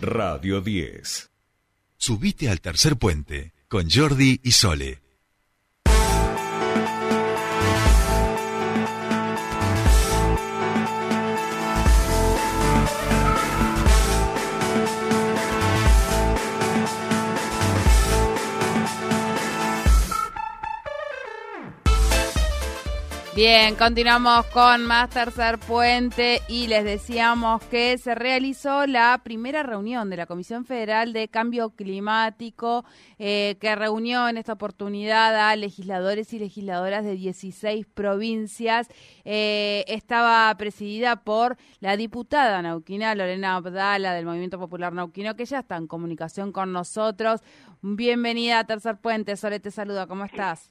Radio 10. Subite al tercer puente con Jordi y Sole. Bien, continuamos con más Tercer Puente y les decíamos que se realizó la primera reunión de la Comisión Federal de Cambio Climático eh, que reunió en esta oportunidad a legisladores y legisladoras de 16 provincias. Eh, estaba presidida por la diputada nauquina Lorena Abdala del Movimiento Popular Nauquino que ya está en comunicación con nosotros. Bienvenida a Tercer Puente. Sole te saluda, ¿cómo estás?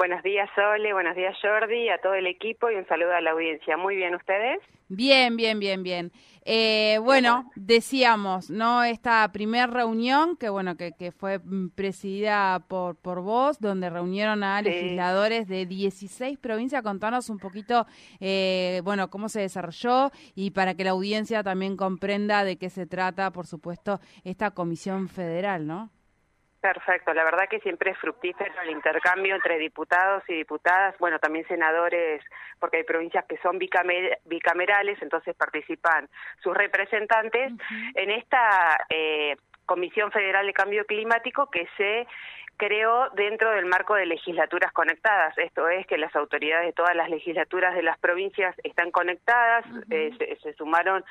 Buenos días, Sole, buenos días, Jordi, a todo el equipo y un saludo a la audiencia. Muy bien, ¿ustedes? Bien, bien, bien, bien. Eh, bueno, decíamos, ¿no? Esta primera reunión, que bueno, que, que fue mm, presidida por, por vos, donde reunieron a legisladores de 16 provincias. Contanos un poquito, eh, bueno, cómo se desarrolló y para que la audiencia también comprenda de qué se trata, por supuesto, esta comisión federal, ¿no? Perfecto, la verdad que siempre es fructífero el intercambio entre diputados y diputadas, bueno, también senadores, porque hay provincias que son bicamerales, entonces participan sus representantes en esta eh, Comisión Federal de Cambio Climático que se creó dentro del marco de legislaturas conectadas. Esto es que las autoridades de todas las legislaturas de las provincias están conectadas, eh, se, sumaron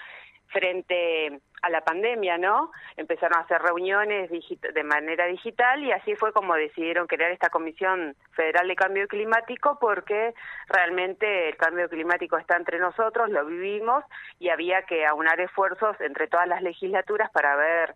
frente a la pandemia, ¿no? Empezaron a hacer reuniones de manera digital y así fue como decidieron crear esta Comisión Federal de Cambio Climático porque realmente el cambio climático está entre nosotros, lo vivimos y había que aunar esfuerzos entre todas las legislaturas para ver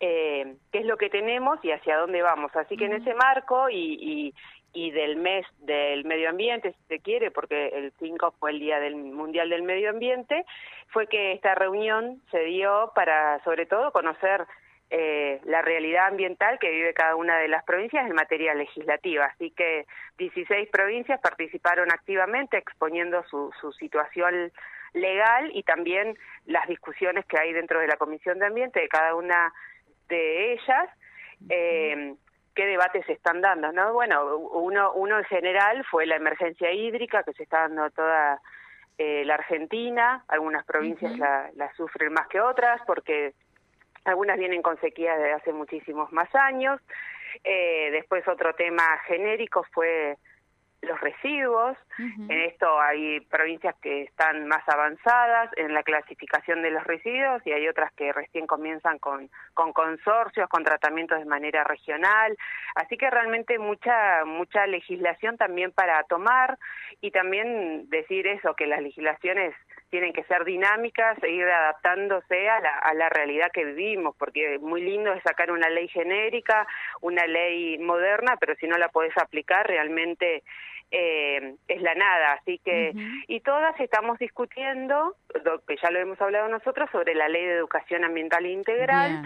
eh, qué es lo que tenemos y hacia dónde vamos. Así que en ese marco y, y del mes del medio ambiente, si se quiere, porque el 5 fue el Día del Mundial del Medio Ambiente, fue que esta reunión se dio para, sobre todo, conocer eh, la realidad ambiental que vive cada una de las provincias en materia legislativa. Así que 16 provincias participaron activamente exponiendo su, su situación legal y también las discusiones que hay dentro de la Comisión de Ambiente de cada una de ellas. Eh, qué debates se están dando, ¿no? Bueno, uno, uno en general fue la emergencia hídrica que se está dando toda eh, la Argentina, algunas provincias la, sufren más que otras porque algunas vienen con sequía desde hace muchísimos más años. Eh, después otro tema genérico fue los residuos. En esto hay provincias que están más avanzadas en la clasificación de los residuos y hay otras que recién comienzan con, con consorcios, con tratamientos de manera regional. Así que realmente mucha, mucha legislación también para tomar y también decir eso, que las legislaciones tienen que ser dinámicas e ir adaptándose a la, a la realidad que vivimos, porque muy lindo es sacar una ley genérica, una ley moderna, pero si no la podés aplicar realmente eh, es la nada. Así que, y todas estamos discutiendo, que ya lo hemos hablado nosotros, sobre la ley de educación ambiental integral.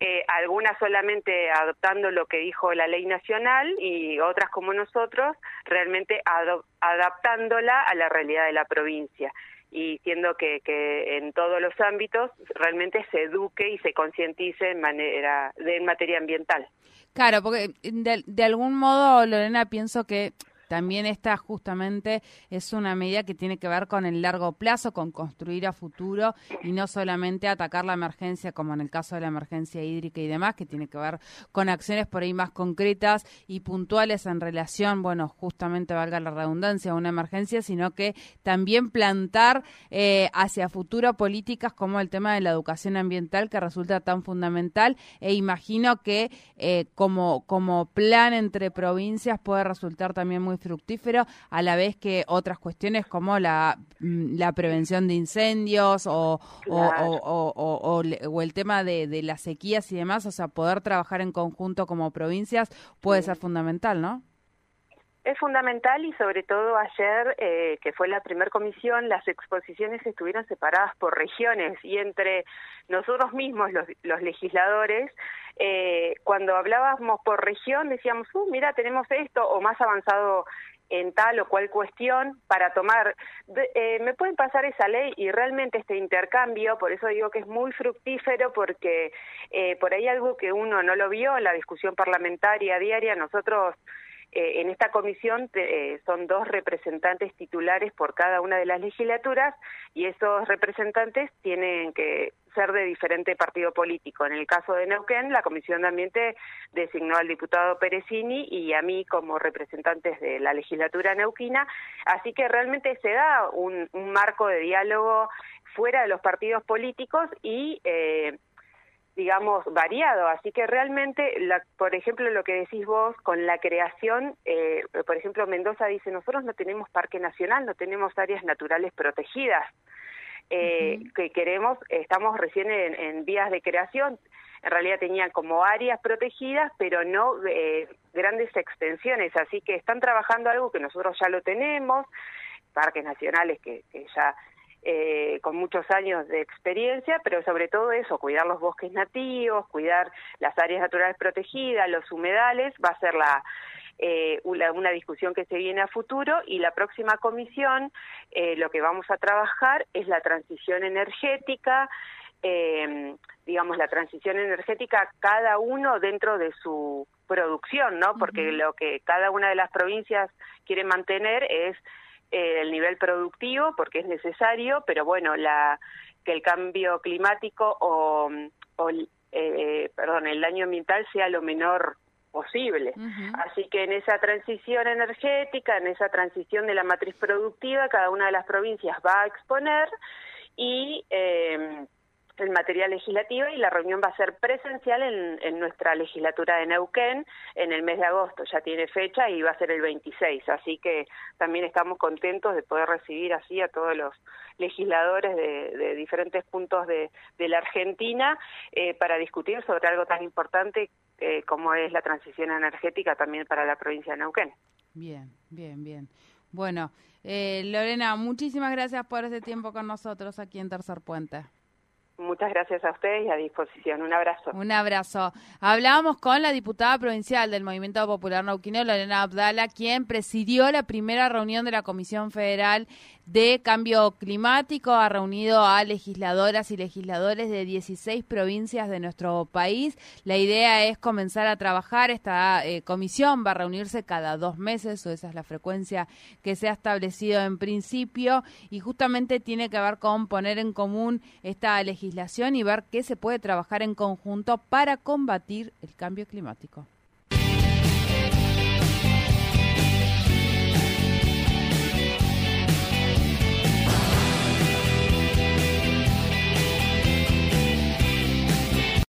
Eh, algunas solamente adoptando lo que dijo la ley nacional y otras como nosotros realmente adaptándola a la realidad de la provincia y siendo que, que en todos los ámbitos realmente se eduque y se concientice en manera de materia ambiental. Claro, porque de, de algún modo, Lorena, pienso que también esta justamente es una medida que tiene que ver con el largo plazo, con construir a futuro y no solamente atacar la emergencia como en el caso de la emergencia hídrica y demás, que tiene que ver con acciones por ahí más concretas y puntuales en relación, bueno, justamente valga la redundancia, a una emergencia, sino que también plantar eh, hacia futuro políticas como el tema de la educación ambiental que resulta tan fundamental e imagino que eh, como, como plan entre provincias puede resultar también muy fructífero, a la vez que otras cuestiones como la, mm, la prevención de incendios o, o, o, el tema de, de las sequías y demás, o sea, poder trabajar en conjunto como provincias puede ser fundamental, ¿no? Es fundamental y sobre todo ayer, eh, que fue la primera comisión, las exposiciones estuvieron separadas por regiones y entre nosotros mismos, los, los legisladores, eh, cuando hablábamos por región decíamos, uh, mira, tenemos esto, o más avanzado en tal o cual cuestión para tomar, eh, me pueden pasar esa ley y realmente este intercambio, por eso digo que es muy fructífero porque eh, por ahí algo que uno no lo vio en la discusión parlamentaria diaria, nosotros eh, en esta comisión eh, son dos representantes titulares por cada una de las legislaturas y esos representantes tienen que ser de diferente partido político. En el caso de Neuquén, la Comisión de Ambiente designó al diputado Perezini y a mí como representantes de la legislatura neuquina, así que realmente se da un, un marco de diálogo fuera de los partidos políticos y eh, digamos, variado. Así que realmente, la, por ejemplo, lo que decís vos con la creación, eh, por ejemplo, Mendoza dice, nosotros no tenemos parque nacional, no tenemos áreas naturales protegidas. Eh, que queremos, estamos recién en, vías de creación, en realidad tenían como áreas protegidas, pero no eh, grandes extensiones, así que están trabajando algo que nosotros ya lo tenemos, parques nacionales que, que ya eh, con muchos años de experiencia, pero sobre todo eso, cuidar los bosques nativos, cuidar las áreas naturales protegidas, los humedales, va a ser la, eh, una, discusión que se viene a futuro y la próxima comisión eh, lo que vamos a trabajar es la transición energética, eh, digamos, la transición energética cada uno dentro de su producción, ¿no? Porque lo que cada una de las provincias quiere mantener es eh, el nivel productivo porque es necesario, pero bueno, la, que el cambio climático o, o eh, perdón, el daño ambiental sea lo menor posible. Así que en esa transición energética, en esa transición de la matriz productiva, cada una de las provincias va a exponer y eh, el material legislativo y la reunión va a ser presencial en, en, nuestra legislatura de Neuquén en el mes de agosto. Ya tiene fecha y va a ser el 26. Así que también estamos contentos de poder recibir así a todos los legisladores de, diferentes puntos de, la Argentina eh, para discutir sobre algo tan importante eh, como es la transición energética también para la provincia de Neuquén. Bien, bien, bien. Bueno, eh, Lorena, muchísimas gracias por este tiempo con nosotros aquí en Tercer Puente. Muchas gracias a ustedes y a disposición. Un abrazo. Un abrazo. Hablábamos con la diputada provincial del Movimiento Popular Nauquino, Lorena Abdala, quien presidió la primera reunión de la Comisión Federal de Cambio Climático. Ha reunido a legisladoras y legisladores de 16 provincias de nuestro país. La idea es comenzar a trabajar. Esta eh, comisión va a reunirse cada dos meses, o esa es la frecuencia que se ha establecido en principio, y justamente tiene que ver con poner en común esta legislación y ver qué se puede trabajar en conjunto para combatir el cambio climático.